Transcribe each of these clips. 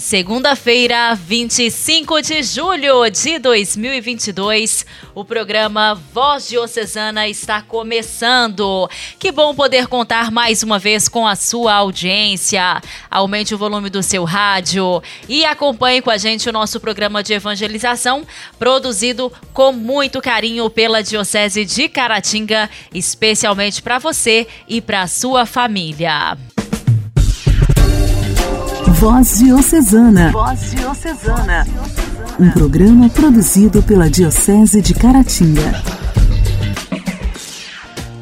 Segunda-feira, 25 de julho de 2022, o programa Voz Diocesana está começando. Que bom poder contar mais uma vez com a sua audiência. Aumente o volume do seu rádio e acompanhe com a gente o nosso programa de evangelização, produzido com muito carinho pela Diocese de Caratinga, especialmente para você e para sua família. Voz Diocesana. Voz Diocesana. Um programa produzido pela Diocese de Caratinga.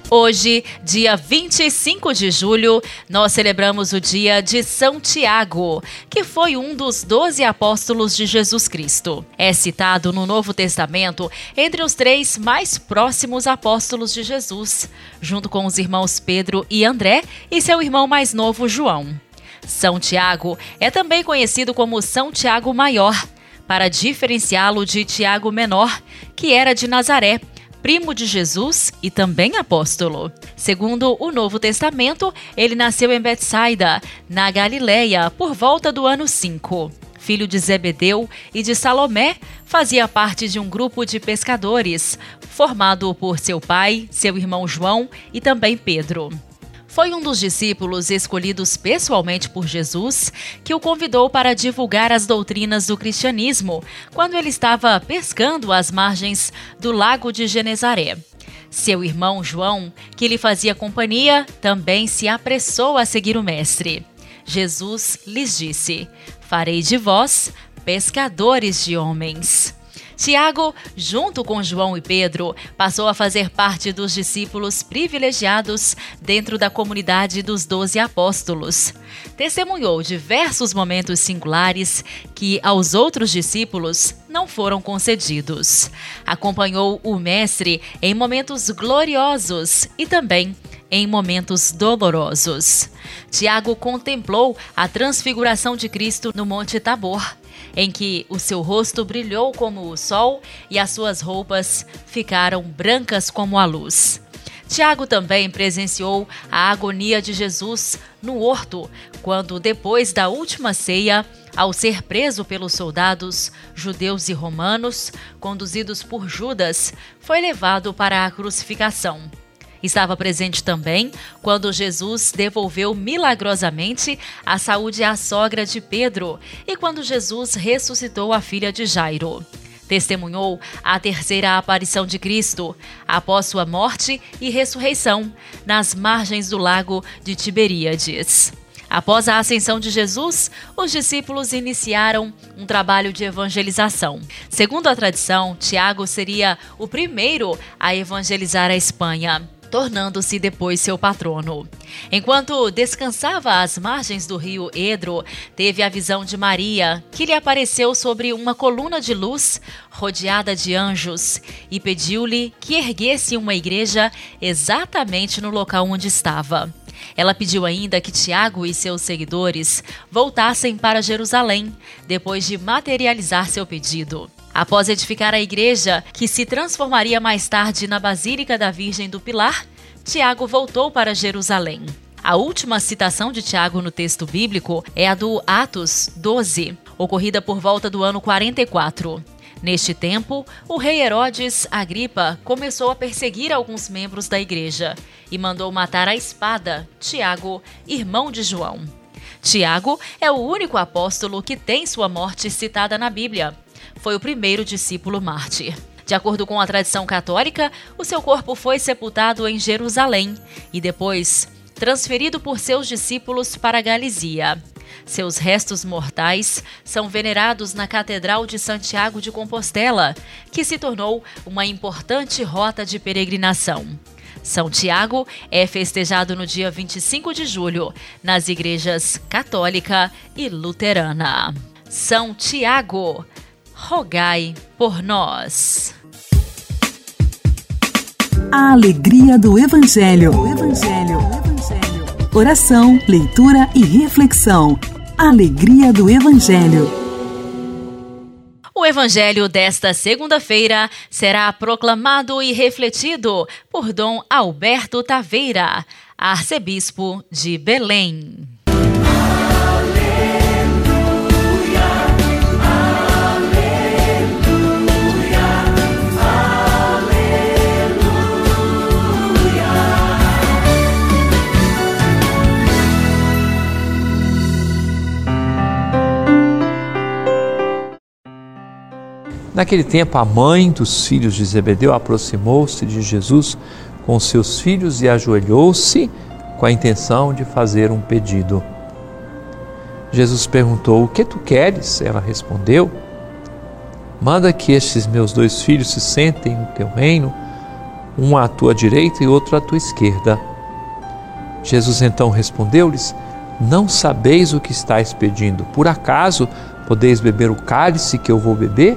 Hoje, dia 25 de julho, nós celebramos o dia de São Tiago, que foi um dos doze apóstolos de Jesus Cristo. É citado no Novo Testamento entre os três mais próximos apóstolos de Jesus, junto com os irmãos Pedro e André e seu irmão mais novo João. São Tiago é também conhecido como São Tiago Maior, para diferenciá-lo de Tiago Menor, que era de Nazaré, primo de Jesus e também apóstolo. Segundo o Novo Testamento, ele nasceu em Betsaida, na Galileia, por volta do ano 5. Filho de Zebedeu e de Salomé, fazia parte de um grupo de pescadores, formado por seu pai, seu irmão João e também Pedro. Foi um dos discípulos escolhidos pessoalmente por Jesus que o convidou para divulgar as doutrinas do cristianismo quando ele estava pescando às margens do lago de Genezaré. Seu irmão João, que lhe fazia companhia, também se apressou a seguir o Mestre. Jesus lhes disse: Farei de vós pescadores de homens. Tiago, junto com João e Pedro, passou a fazer parte dos discípulos privilegiados dentro da comunidade dos doze apóstolos. Testemunhou diversos momentos singulares que aos outros discípulos não foram concedidos. Acompanhou o Mestre em momentos gloriosos e também em momentos dolorosos. Tiago contemplou a transfiguração de Cristo no Monte Tabor em que o seu rosto brilhou como o sol e as suas roupas ficaram brancas como a luz. Tiago também presenciou a agonia de Jesus no horto, quando, depois da última ceia, ao ser preso pelos soldados judeus e romanos, conduzidos por Judas, foi levado para a crucificação. Estava presente também quando Jesus devolveu milagrosamente a saúde à sogra de Pedro e quando Jesus ressuscitou a filha de Jairo. Testemunhou a terceira aparição de Cristo após sua morte e ressurreição nas margens do lago de Tiberíades. Após a ascensão de Jesus, os discípulos iniciaram um trabalho de evangelização. Segundo a tradição, Tiago seria o primeiro a evangelizar a Espanha tornando-se depois seu patrono. Enquanto descansava às margens do rio Edro, teve a visão de Maria, que lhe apareceu sobre uma coluna de luz rodeada de anjos, e pediu-lhe que erguesse uma igreja exatamente no local onde estava. Ela pediu ainda que Tiago e seus seguidores voltassem para Jerusalém, depois de materializar seu pedido. Após edificar a igreja, que se transformaria mais tarde na Basílica da Virgem do Pilar, Tiago voltou para Jerusalém. A última citação de Tiago no texto bíblico é a do Atos 12, ocorrida por volta do ano 44. Neste tempo, o rei Herodes Agripa começou a perseguir alguns membros da igreja e mandou matar à espada Tiago, irmão de João. Tiago é o único apóstolo que tem sua morte citada na Bíblia foi o primeiro discípulo mártir. De acordo com a tradição católica, o seu corpo foi sepultado em Jerusalém e depois transferido por seus discípulos para Galizia. Seus restos mortais são venerados na Catedral de Santiago de Compostela, que se tornou uma importante rota de peregrinação. São Tiago é festejado no dia 25 de julho nas igrejas católica e luterana. São Tiago, rogai por nós. A alegria do Evangelho. O Evangelho. O Evangelho. Oração, leitura e reflexão. Alegria do Evangelho. O Evangelho desta segunda-feira será proclamado e refletido por Dom Alberto Taveira, arcebispo de Belém. Naquele tempo, a mãe dos filhos de Zebedeu aproximou-se de Jesus com seus filhos e ajoelhou-se com a intenção de fazer um pedido. Jesus perguntou: O que tu queres? Ela respondeu: Manda que estes meus dois filhos se sentem no teu reino, um à tua direita e outro à tua esquerda. Jesus então respondeu-lhes: Não sabeis o que estáis pedindo. Por acaso podeis beber o cálice que eu vou beber?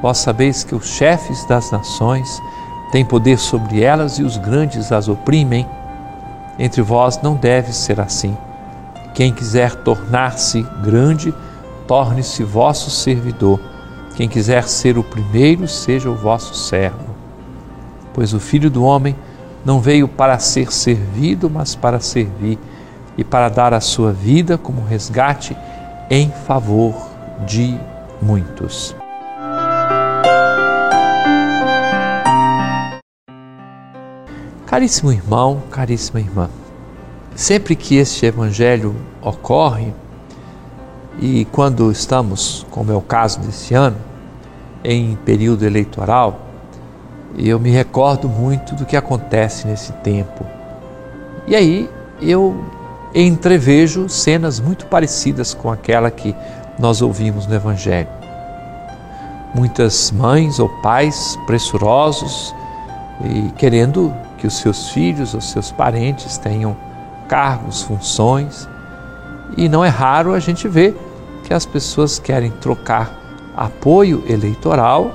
Vós sabeis que os chefes das nações têm poder sobre elas e os grandes as oprimem. Entre vós não deve ser assim. Quem quiser tornar-se grande, torne-se vosso servidor. Quem quiser ser o primeiro, seja o vosso servo. Pois o Filho do Homem não veio para ser servido, mas para servir e para dar a sua vida como resgate em favor de muitos. Caríssimo irmão, caríssima irmã, sempre que este evangelho ocorre, e quando estamos, como é o caso desse ano, em período eleitoral, eu me recordo muito do que acontece nesse tempo. E aí eu entrevejo cenas muito parecidas com aquela que nós ouvimos no Evangelho. Muitas mães ou pais pressurosos e querendo que os seus filhos ou seus parentes tenham cargos, funções. E não é raro a gente ver que as pessoas querem trocar apoio eleitoral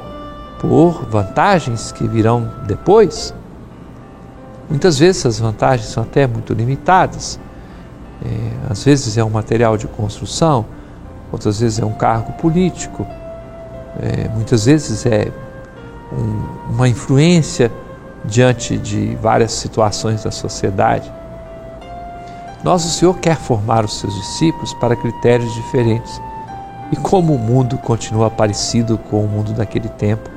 por vantagens que virão depois. Muitas vezes essas vantagens são até muito limitadas. É, às vezes é um material de construção, outras vezes é um cargo político, é, muitas vezes é um, uma influência diante de várias situações da sociedade. Nosso Senhor quer formar os seus discípulos para critérios diferentes. E como o mundo continua parecido com o mundo daquele tempo,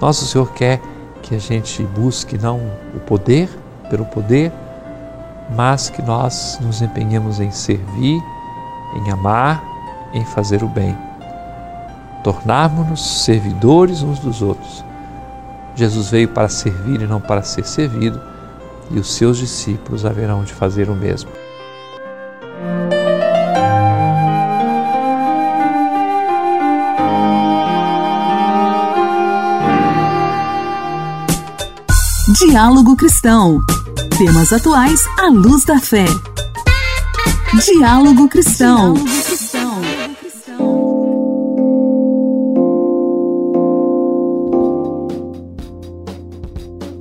nosso Senhor quer que a gente busque não o poder pelo poder, mas que nós nos empenhemos em servir, em amar, em fazer o bem. Tornarmos-nos servidores uns dos outros Jesus veio para servir e não para ser servido, e os seus discípulos haverão de fazer o mesmo. Diálogo Cristão. Temas atuais à luz da fé. Diálogo Cristão. Diálogo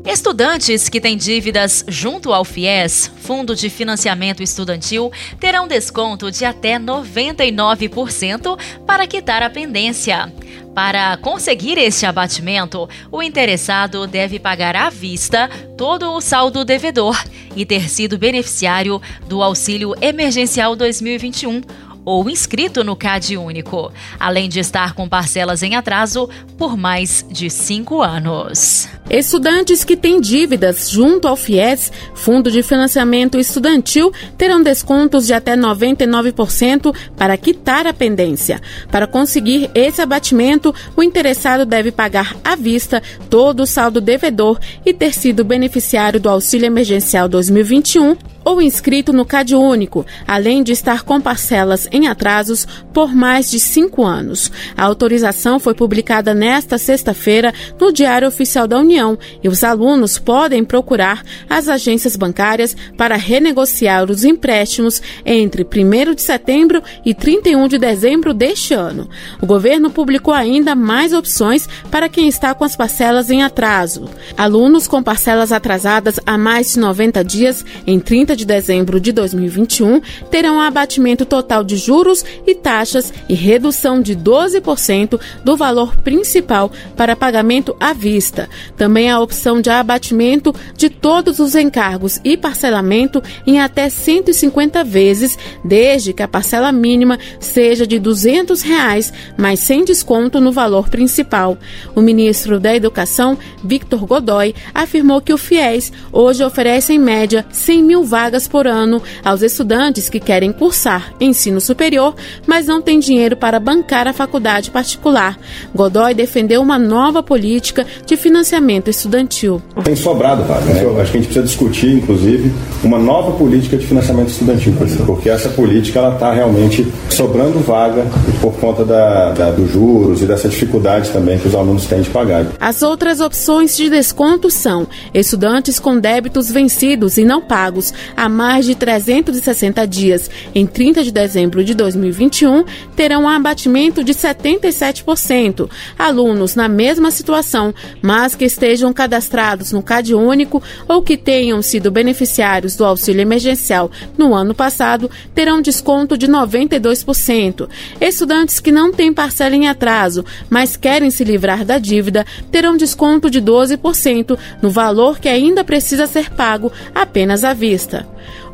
Estudantes que têm dívidas junto ao FIES, Fundo de Financiamento Estudantil, terão desconto de até 99% para quitar a pendência. Para conseguir este abatimento, o interessado deve pagar à vista todo o saldo devedor e ter sido beneficiário do Auxílio Emergencial 2021 ou inscrito no CAD único, além de estar com parcelas em atraso por mais de cinco anos. Estudantes que têm dívidas junto ao FIES, Fundo de Financiamento Estudantil, terão descontos de até 99% para quitar a pendência. Para conseguir esse abatimento, o interessado deve pagar à vista todo o saldo devedor e ter sido beneficiário do Auxílio Emergencial 2021 ou inscrito no Cade Único, além de estar com parcelas em atrasos por mais de cinco anos. A autorização foi publicada nesta sexta-feira no Diário Oficial da União e os alunos podem procurar as agências bancárias para renegociar os empréstimos entre 1 de setembro e 31 de dezembro deste ano. O governo publicou ainda mais opções para quem está com as parcelas em atraso. Alunos com parcelas atrasadas há mais de 90 dias, em 30 de dezembro de 2021, terão abatimento total de juros e taxas e redução de 12% do valor principal para pagamento à vista. Também a opção de abatimento de todos os encargos e parcelamento em até 150 vezes, desde que a parcela mínima seja de 200 reais, mas sem desconto no valor principal. O ministro da Educação, Victor Godoy, afirmou que o FIES hoje oferece em média 100 mil vagas por ano aos estudantes que querem cursar ensino superior, mas não têm dinheiro para bancar a faculdade particular. Godoy defendeu uma nova política de financiamento estudantil. Tem sobrado vaga, né? Acho que a gente precisa discutir, inclusive, uma nova política de financiamento estudantil, porque essa política ela está realmente sobrando vaga por conta da, da, dos juros e dessa dificuldade também que os alunos têm de pagar. As outras opções de desconto são estudantes com débitos vencidos e não pagos há mais de 360 dias em 30 de dezembro de 2021 terão um abatimento de 77%. Alunos na mesma situação, mas que estejam cadastrados no CAD único ou que tenham sido beneficiários do auxílio emergencial no ano passado terão desconto de 92%. Estudantes que não têm parcela em atraso, mas querem se livrar da dívida, terão desconto de 12% no valor que ainda precisa ser pago apenas à vista.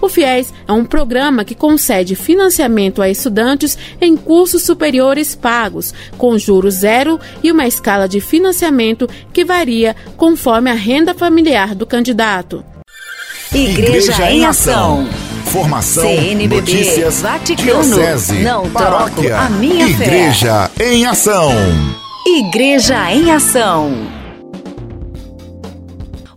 O FIES é um programa que concede financiamento a estudantes em cursos superiores pagos, com juros zero e uma escala de financiamento que varia conforme a renda familiar do candidato. Igreja, Igreja em Ação. Formação, CNBB, notícias, Vaticano, diocese, não paróquia, a minha Igreja fé. em Ação. Igreja em Ação.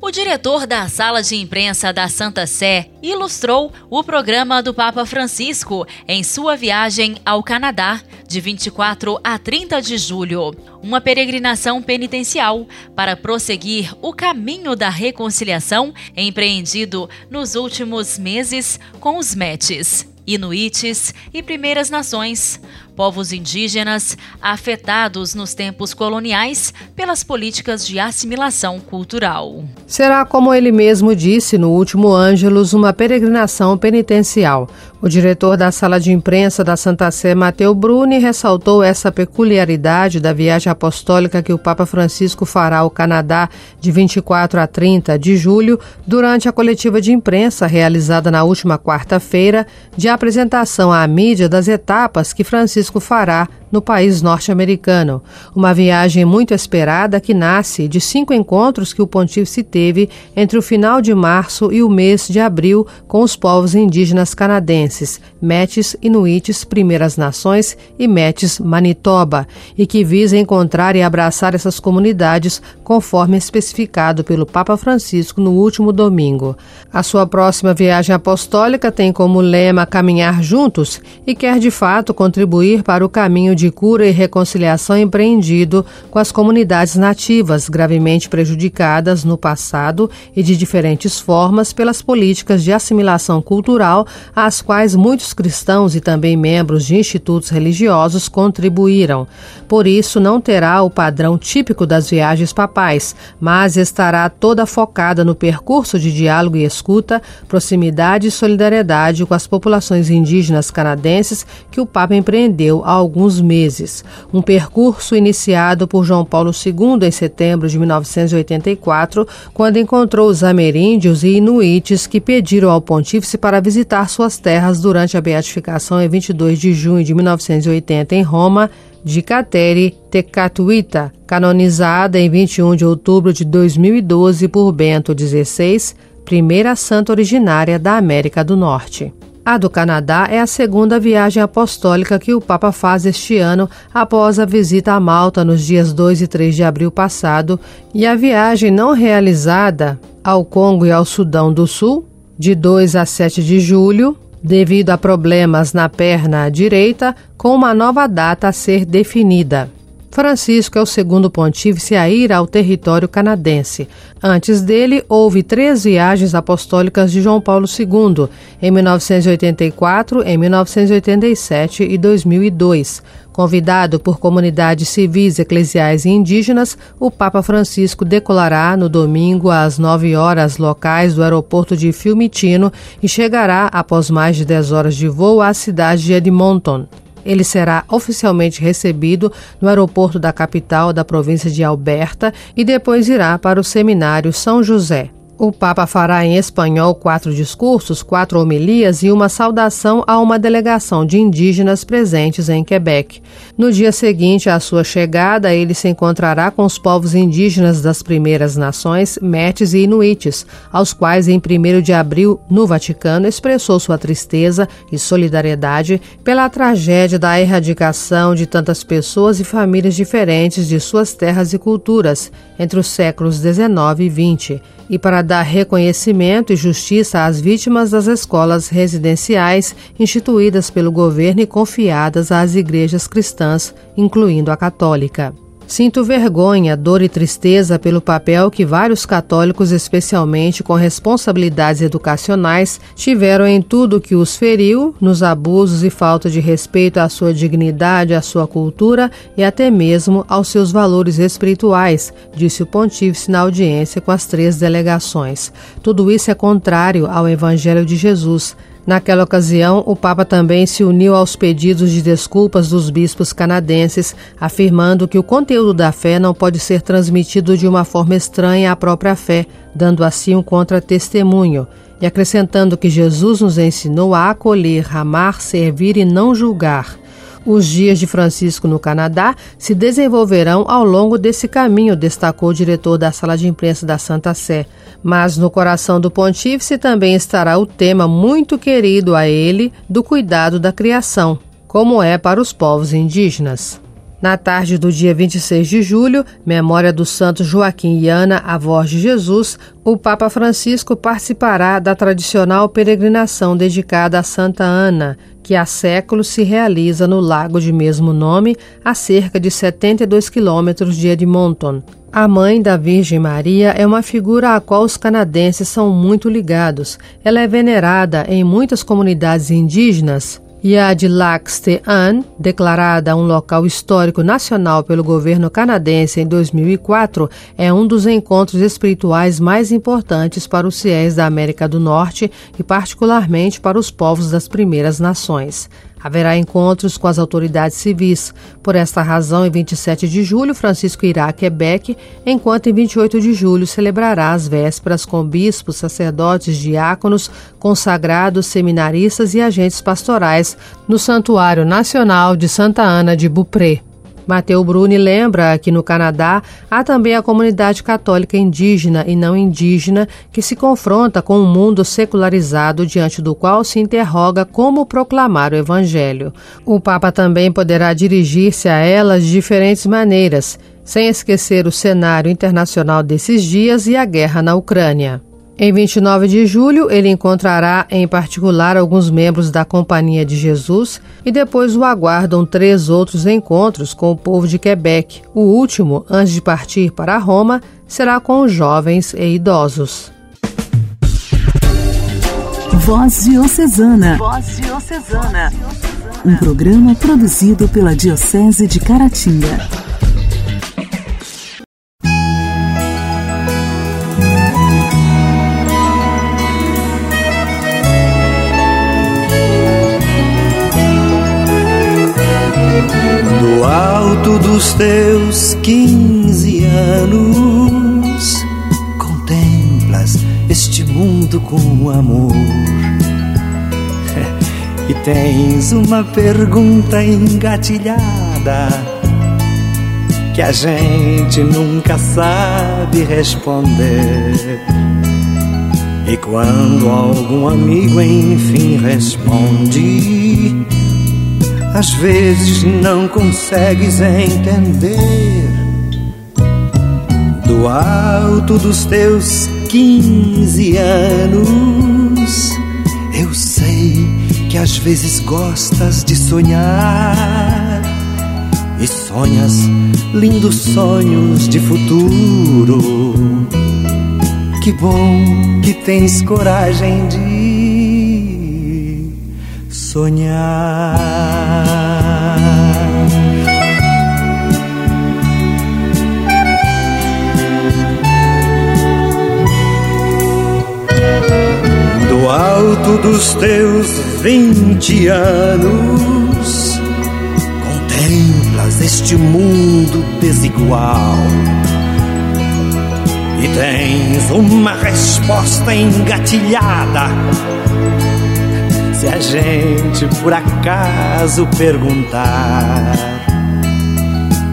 O diretor da sala de imprensa da Santa Sé ilustrou o programa do Papa Francisco em sua viagem ao Canadá, de 24 a 30 de julho. Uma peregrinação penitencial para prosseguir o caminho da reconciliação empreendido nos últimos meses com os Metis, Inuites e Primeiras Nações povos indígenas afetados nos tempos coloniais pelas políticas de assimilação cultural. Será, como ele mesmo disse no último Ângelus, uma peregrinação penitencial. O diretor da sala de imprensa da Santa Sé, Mateu Bruni, ressaltou essa peculiaridade da viagem apostólica que o Papa Francisco fará ao Canadá de 24 a 30 de julho, durante a coletiva de imprensa realizada na última quarta-feira, de apresentação à mídia das etapas que Francisco Francisco fará no país norte-americano. Uma viagem muito esperada que nasce de cinco encontros que o pontífice teve entre o final de março e o mês de abril com os povos indígenas canadenses, Metis Inuites Primeiras Nações e Metis Manitoba, e que visa encontrar e abraçar essas comunidades conforme especificado pelo Papa Francisco no último domingo. A sua próxima viagem apostólica tem como lema caminhar juntos e quer de fato contribuir para o caminho de cura e reconciliação empreendido com as comunidades nativas gravemente prejudicadas no passado e de diferentes formas pelas políticas de assimilação cultural às quais muitos cristãos e também membros de institutos religiosos contribuíram. Por isso, não terá o padrão típico das viagens papais, mas estará toda focada no percurso de diálogo e escuta, proximidade e solidariedade com as populações indígenas canadenses que o Papa empreendeu há alguns meses. Um percurso iniciado por João Paulo II em setembro de 1984, quando encontrou os ameríndios e inuites que pediram ao pontífice para visitar suas terras durante a beatificação em 22 de junho de 1980 em Roma de Cateri Tecatuita, canonizada em 21 de outubro de 2012 por Bento XVI, primeira santa originária da América do Norte. A do Canadá é a segunda viagem apostólica que o Papa faz este ano após a visita a Malta nos dias 2 e 3 de abril passado e a viagem não realizada ao Congo e ao Sudão do Sul De 2 a 7 de julho, devido a problemas na perna direita, com uma nova data a ser definida. Francisco é o segundo pontífice a ir ao território canadense. Antes dele, houve três viagens apostólicas de João Paulo II, em 1984, em 1987 e 2002. Convidado por comunidades civis, eclesiais e indígenas, o Papa Francisco decolará no domingo às 9 horas locais do aeroporto de Fiumicino e chegará, após mais de 10 horas de voo, à cidade de Edmonton. Ele será oficialmente recebido no aeroporto da capital da província de Alberta e depois irá para o Seminário São José. O Papa fará em espanhol quatro discursos, quatro homilias e uma saudação a uma delegação de indígenas presentes em Quebec. No dia seguinte à sua chegada, ele se encontrará com os povos indígenas das primeiras nações, Metis e Inuites, aos quais, em 1 de abril, no Vaticano, expressou sua tristeza e solidariedade pela tragédia da erradicação de tantas pessoas e famílias diferentes de suas terras e culturas entre os séculos XIX e XX e para dar reconhecimento e justiça às vítimas das escolas residenciais instituídas pelo governo e confiadas às igrejas cristãs, incluindo a católica. Sinto vergonha, dor e tristeza pelo papel que vários católicos, especialmente com responsabilidades educacionais, tiveram em tudo que os feriu, nos abusos e falta de respeito à sua dignidade, à sua cultura e até mesmo aos seus valores espirituais, disse o pontífice na audiência com as três delegações. Tudo isso é contrário ao Evangelho de Jesus. Naquela ocasião, o Papa também se uniu aos pedidos de desculpas dos bispos canadenses, afirmando que o conteúdo da fé não pode ser transmitido de uma forma estranha à própria fé, dando assim um contra-testemunho, e acrescentando que Jesus nos ensinou a acolher, amar, servir e não julgar. Os dias de Francisco no Canadá se desenvolverão ao longo desse caminho, destacou o diretor da sala de imprensa da Santa Sé. Mas no coração do pontífice também estará o tema muito querido a ele do cuidado da criação, como é para os povos indígenas. Na tarde do dia 26 de julho, memória do santo Joaquim e Ana, avós de Jesus, o Papa Francisco participará da tradicional peregrinação dedicada a Santa Ana, que há séculos se realiza no lago de mesmo nome, a cerca de 72 quilômetros de Edmonton. A mãe da Virgem Maria é uma figura à qual os canadenses são muito ligados. Ela é venerada em muitas comunidades indígenas e a de Anne, declarada um local histórico nacional pelo governo canadense em 2004, é um dos encontros espirituais mais importantes para os fiéis da América do Norte e particularmente para os povos das primeiras nações. Haverá encontros com as autoridades civis. Por esta razão, em 27 de julho, Francisco irá a Quebec, enquanto em 28 de julho celebrará as vésperas com bispos, sacerdotes, diáconos, consagrados, seminaristas e agentes pastorais no Santuário Nacional de Santa Ana de Bupré. Mateu Bruni lembra que no Canadá há também a comunidade católica indígena e não indígena que se confronta com um mundo secularizado diante do qual se interroga como proclamar o Evangelho. O Papa também poderá dirigir-se a elas de diferentes maneiras, sem esquecer o cenário internacional desses dias e a guerra na Ucrânia. Em 29 de julho, ele encontrará em particular alguns membros da Companhia de Jesus e depois o aguardam três outros encontros com o povo de Quebec. O último, antes de partir para Roma, será com os jovens e idosos. Voz Diocesana. Voz Diocesana. Um programa produzido pela Diocese de Caratinga. Dos teus quinze anos, contemplas este mundo com amor. E tens uma pergunta engatilhada que a gente nunca sabe responder. E quando algum amigo enfim responde, às vezes não consegues entender. Do alto dos teus quinze anos, eu sei que às vezes gostas de sonhar e sonhas lindos sonhos de futuro. Que bom que tens coragem de sonhar. Do alto dos teus vinte anos, contemplas este mundo desigual e tens uma resposta engatilhada. Se a gente por acaso perguntar,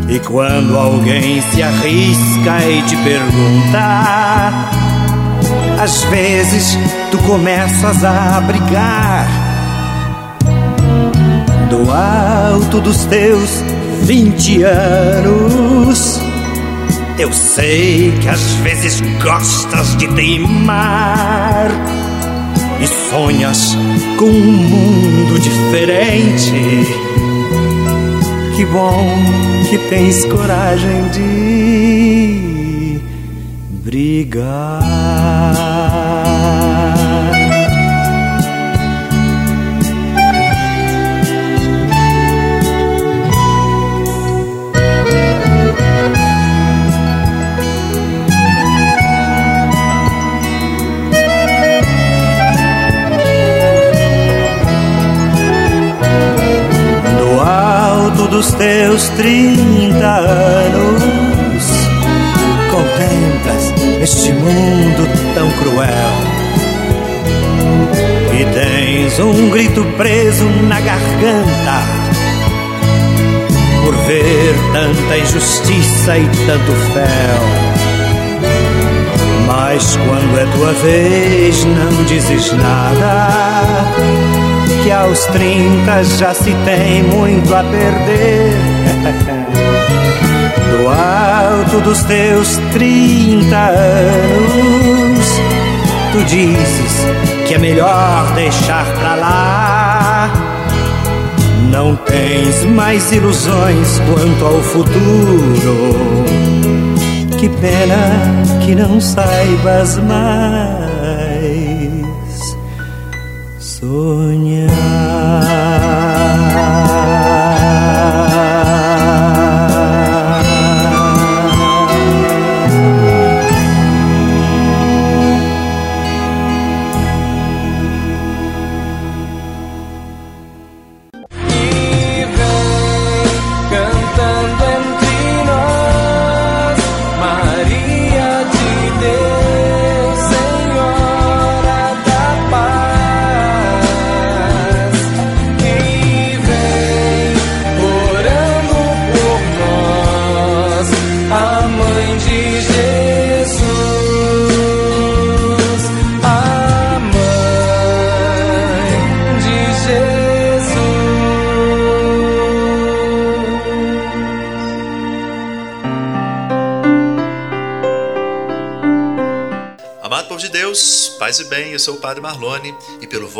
e quando alguém se arrisca e te perguntar às vezes tu começas a brigar do alto dos teus vinte anos. Eu sei que às vezes gostas de teimar e sonhas com um mundo diferente. Que bom que tens coragem de brigar. Dos teus trinta anos contemplas este mundo tão cruel e tens um grito preso na garganta por ver tanta injustiça e tanto fel. Mas quando é tua vez, não dizes nada. Que aos trinta já se tem muito a perder. do alto dos teus trinta anos, tu dizes que é melhor deixar pra lá. Não tens mais ilusões quanto ao futuro. Que pena que não saibas mais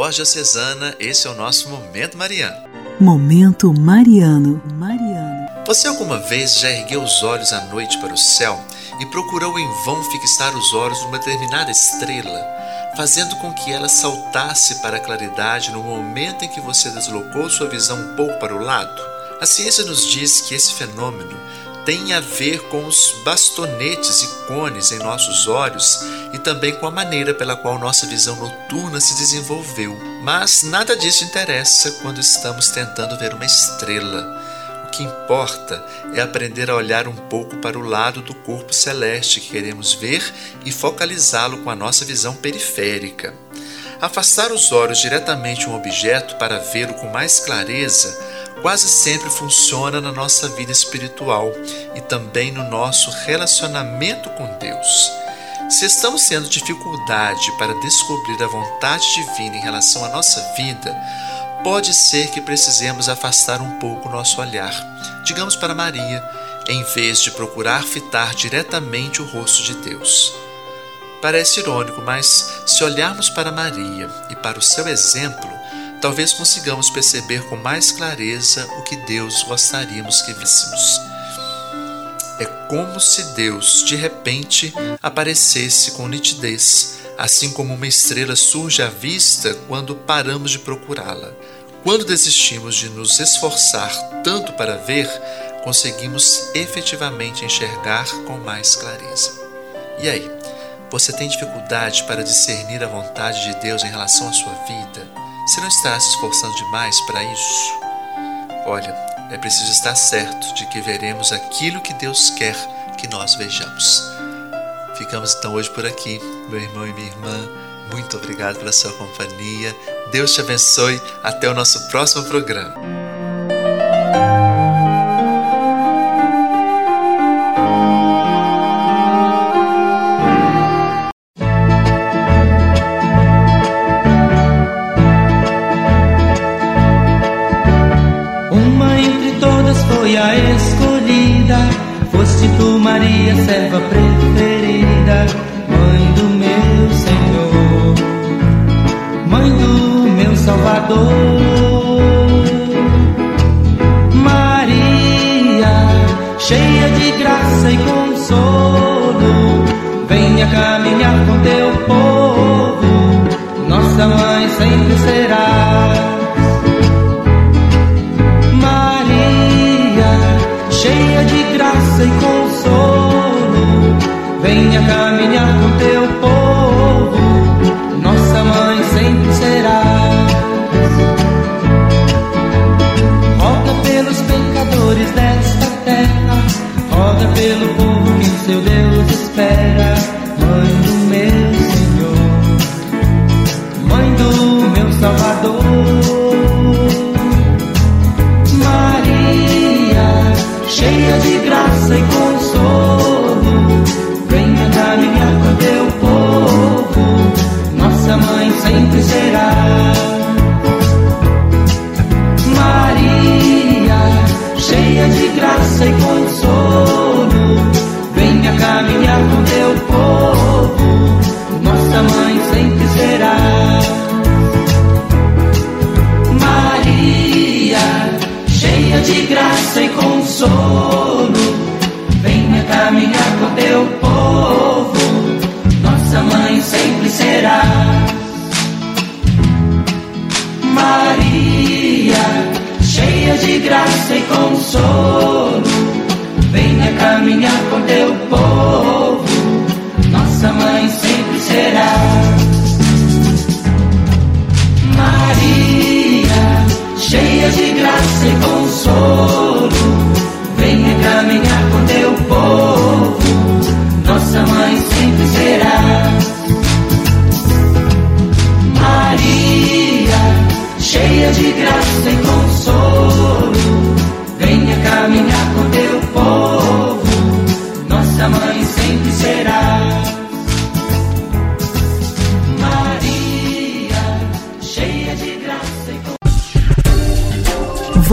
Voz Diocesana, esse é o nosso Momento Mariano. Momento Mariano. Mariano. Você alguma vez já ergueu os olhos à noite para o céu e procurou em vão fixar os olhos numa determinada estrela, fazendo com que ela saltasse para a claridade no momento em que você deslocou sua visão um pouco para o lado? A ciência nos diz que esse fenômeno tem a ver com os bastonetes e cones em nossos olhos e também com a maneira pela qual nossa visão noturna se desenvolveu. Mas nada disso interessa quando estamos tentando ver uma estrela. O que importa é aprender a olhar um pouco para o lado do corpo celeste que queremos ver e focalizá-lo com a nossa visão periférica. Afastar os olhos diretamente um objeto para vê-lo com mais clareza quase sempre funciona na nossa vida espiritual e também no nosso relacionamento com Deus. Se estamos tendo dificuldade para descobrir a vontade divina em relação à nossa vida, pode ser que precisemos afastar um pouco o nosso olhar, digamos para Maria, em vez de procurar fitar diretamente o rosto de Deus. Parece irônico, mas se olharmos para Maria e para o seu exemplo, talvez consigamos perceber com mais clareza o que Deus gostaríamos que víssemos. É como se Deus, de repente, aparecesse com nitidez, assim como uma estrela surge à vista quando paramos de procurá-la. Quando desistimos de nos esforçar tanto para ver, conseguimos efetivamente enxergar com mais clareza. E aí, você tem dificuldade para discernir a vontade de Deus em relação à sua vida? Você não está se esforçando demais para isso? Olha, é preciso estar certo de que veremos aquilo que Deus quer que nós vejamos. Ficamos então hoje por aqui, meu irmão e minha irmã. Muito obrigado pela sua companhia. Deus te abençoe. Até o nosso próximo programa.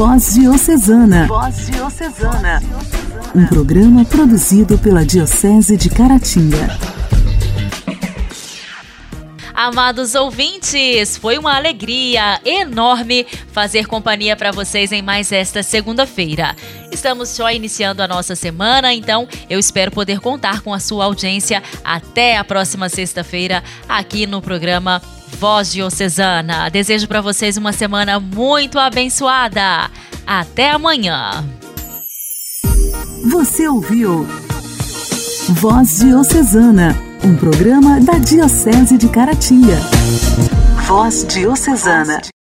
Voz Diocesana. Voz Diocesana. Um programa produzido pela Diocese de Caratinga. Amados ouvintes, foi uma alegria enorme fazer companhia para vocês em mais esta segunda-feira. Estamos só iniciando a nossa semana, então eu espero poder contar com a sua audiência até a próxima sexta-feira aqui no programa Voz Diocesana. Desejo para vocês uma semana muito abençoada. Até amanhã. Você ouviu Voz Diocesana, um programa da Diocese de Caratinga. Voz Diocesana.